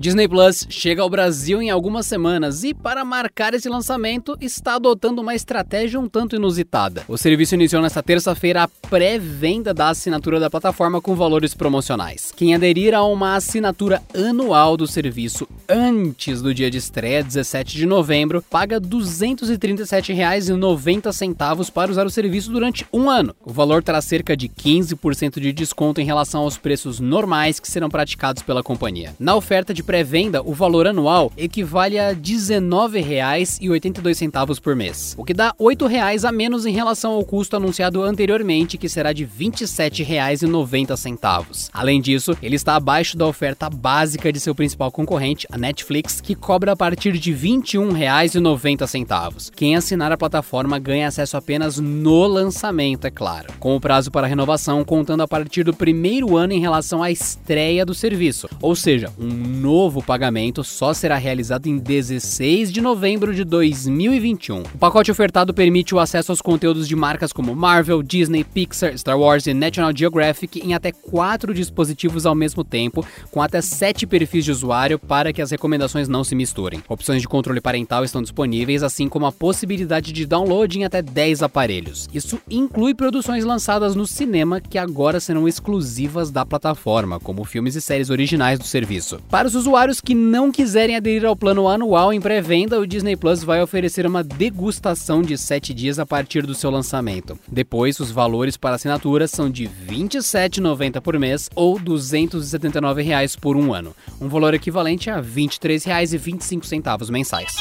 Disney Plus chega ao Brasil em algumas semanas e, para marcar esse lançamento, está adotando uma estratégia um tanto inusitada. O serviço iniciou nesta terça-feira a pré-venda da assinatura da plataforma com valores promocionais. Quem aderir a uma assinatura anual do serviço antes do dia de estreia, 17 de novembro, paga R$ 237,90 para usar o serviço durante um ano. O valor terá cerca de 15% de desconto em relação aos preços normais que serão praticados pela companhia. Na oferta de pré-venda, o valor anual equivale a R$ 19,82 por mês, o que dá R$ 8 a menos em relação ao custo anunciado anteriormente, que será de R$ 27,90. Além disso, ele está abaixo da oferta básica de seu principal concorrente, a Netflix, que cobra a partir de R$ 21,90. Quem assinar a plataforma ganha acesso apenas no lançamento, é claro, com o prazo para renovação contando a partir do primeiro ano em relação à estreia do serviço, ou seja, um novo novo pagamento só será realizado em 16 de novembro de 2021. O pacote ofertado permite o acesso aos conteúdos de marcas como Marvel, Disney, Pixar, Star Wars e National Geographic em até quatro dispositivos ao mesmo tempo, com até sete perfis de usuário para que as recomendações não se misturem. Opções de controle parental estão disponíveis, assim como a possibilidade de download em até 10 aparelhos. Isso inclui produções lançadas no cinema que agora serão exclusivas da plataforma, como filmes e séries originais do serviço. Para os que não quiserem aderir ao plano anual em pré-venda, o Disney Plus vai oferecer uma degustação de 7 dias a partir do seu lançamento. Depois, os valores para assinatura são de R$ 27,90 por mês ou 279 reais por um ano, um valor equivalente a R$ 23,25 mensais.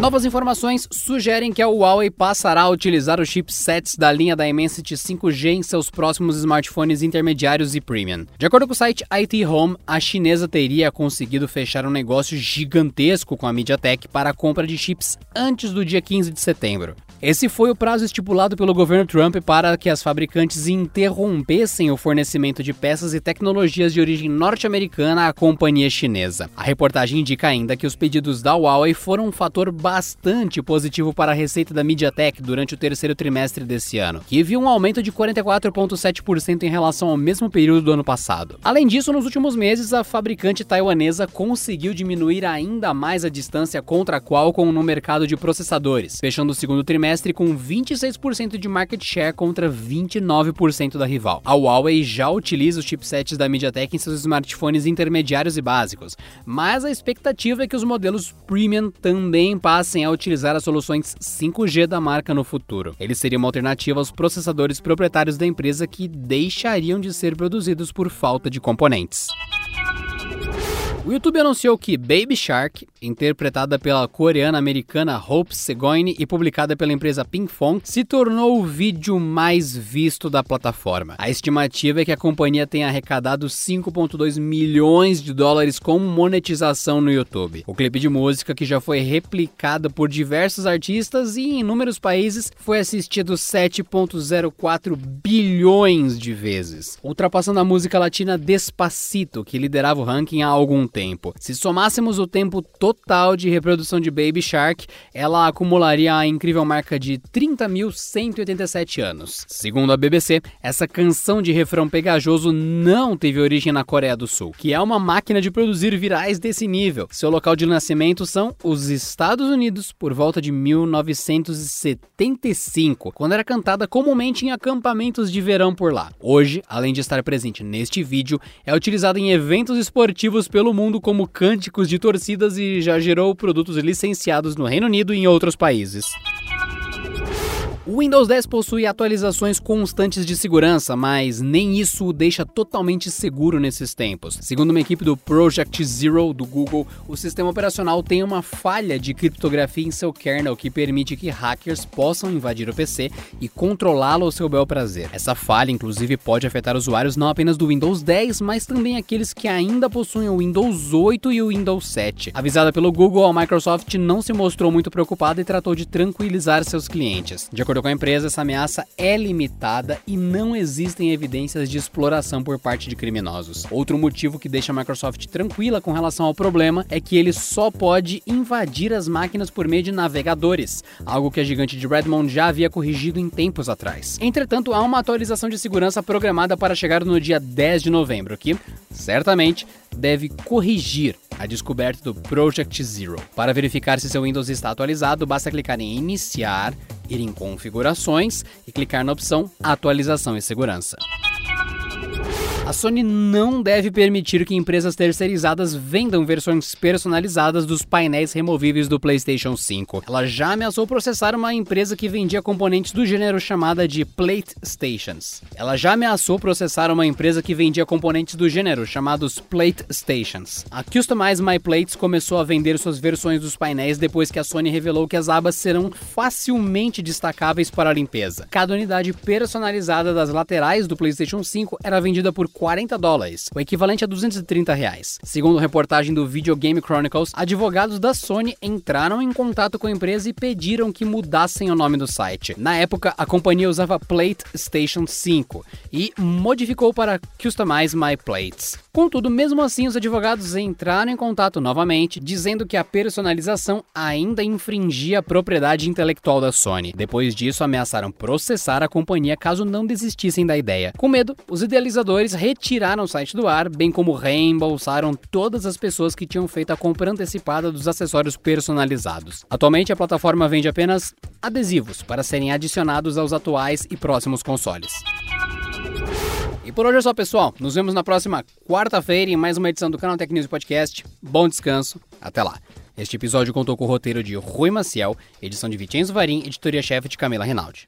Novas informações sugerem que a Huawei passará a utilizar os chipsets da linha da Dimensity 5G em seus próximos smartphones intermediários e premium. De acordo com o site IT Home, a chinesa teria conseguido fechar um negócio gigantesco com a MediaTek para a compra de chips antes do dia 15 de setembro. Esse foi o prazo estipulado pelo governo Trump para que as fabricantes interrompessem o fornecimento de peças e tecnologias de origem norte-americana à companhia chinesa. A reportagem indica ainda que os pedidos da Huawei foram um fator bastante positivo para a receita da MediaTek durante o terceiro trimestre desse ano, que viu um aumento de 44,7% em relação ao mesmo período do ano passado. Além disso, nos últimos meses, a fabricante taiwanesa conseguiu diminuir ainda mais a distância contra a Qualcomm no mercado de processadores, fechando o segundo trimestre trimestre com 26% de market share contra 29% da rival. A Huawei já utiliza os chipsets da MediaTek em seus smartphones intermediários e básicos, mas a expectativa é que os modelos premium também passem a utilizar as soluções 5G da marca no futuro. Eles seriam uma alternativa aos processadores proprietários da empresa que deixariam de ser produzidos por falta de componentes. O YouTube anunciou que Baby Shark, interpretada pela coreana-americana Hope Segoine e publicada pela empresa Pinkfong, se tornou o vídeo mais visto da plataforma. A estimativa é que a companhia tenha arrecadado 5,2 milhões de dólares com monetização no YouTube. O clipe de música, que já foi replicado por diversos artistas e em inúmeros países, foi assistido 7,04 bilhões de vezes, ultrapassando a música latina Despacito, que liderava o ranking há algum tempo. Se somássemos o tempo total de reprodução de Baby Shark, ela acumularia a incrível marca de 30.187 anos. Segundo a BBC, essa canção de refrão pegajoso não teve origem na Coreia do Sul, que é uma máquina de produzir virais desse nível. Seu local de nascimento são os Estados Unidos por volta de 1975, quando era cantada comumente em acampamentos de verão por lá. Hoje, além de estar presente neste vídeo, é utilizada em eventos esportivos pelo mundo mundo como cânticos de torcidas e já gerou produtos licenciados no Reino Unido e em outros países. O Windows 10 possui atualizações constantes de segurança, mas nem isso o deixa totalmente seguro nesses tempos. Segundo uma equipe do Project Zero do Google, o sistema operacional tem uma falha de criptografia em seu kernel que permite que hackers possam invadir o PC e controlá-lo ao seu bel prazer. Essa falha, inclusive, pode afetar usuários não apenas do Windows 10, mas também aqueles que ainda possuem o Windows 8 e o Windows 7. Avisada pelo Google, a Microsoft não se mostrou muito preocupada e tratou de tranquilizar seus clientes. De acordo acordo com a empresa, essa ameaça é limitada e não existem evidências de exploração por parte de criminosos. Outro motivo que deixa a Microsoft tranquila com relação ao problema é que ele só pode invadir as máquinas por meio de navegadores, algo que a gigante de Redmond já havia corrigido em tempos atrás. Entretanto, há uma atualização de segurança programada para chegar no dia 10 de novembro, que certamente deve corrigir a descoberta do Project Zero. Para verificar se seu Windows está atualizado, basta clicar em Iniciar, ir em Configurações e clicar na opção Atualização e Segurança. A Sony não deve permitir que empresas terceirizadas vendam versões personalizadas dos painéis removíveis do PlayStation 5. Ela já ameaçou processar uma empresa que vendia componentes do gênero chamada de Plate Stations. Ela já ameaçou processar uma empresa que vendia componentes do gênero chamados Plate Stations. A Customize My Plates começou a vender suas versões dos painéis depois que a Sony revelou que as abas serão facilmente destacáveis para a limpeza. Cada unidade personalizada das laterais do PlayStation 5 era vendida por 40 dólares, o equivalente a 230 reais. Segundo reportagem do Video Game Chronicles, advogados da Sony entraram em contato com a empresa e pediram que mudassem o nome do site. Na época, a companhia usava Plate Station 5 e modificou para Customize My Plates. Contudo, mesmo assim, os advogados entraram em contato novamente, dizendo que a personalização ainda infringia a propriedade intelectual da Sony. Depois disso, ameaçaram processar a companhia caso não desistissem da ideia. Com medo, os idealizadores retiraram o site do ar, bem como reembolsaram todas as pessoas que tinham feito a compra antecipada dos acessórios personalizados. Atualmente, a plataforma vende apenas adesivos para serem adicionados aos atuais e próximos consoles. E por hoje é só, pessoal. Nos vemos na próxima quarta-feira em mais uma edição do canal News Podcast. Bom descanso. Até lá. Este episódio contou com o roteiro de Rui Maciel, edição de Vicenzo Varim, editoria-chefe de Camila Rinaldi.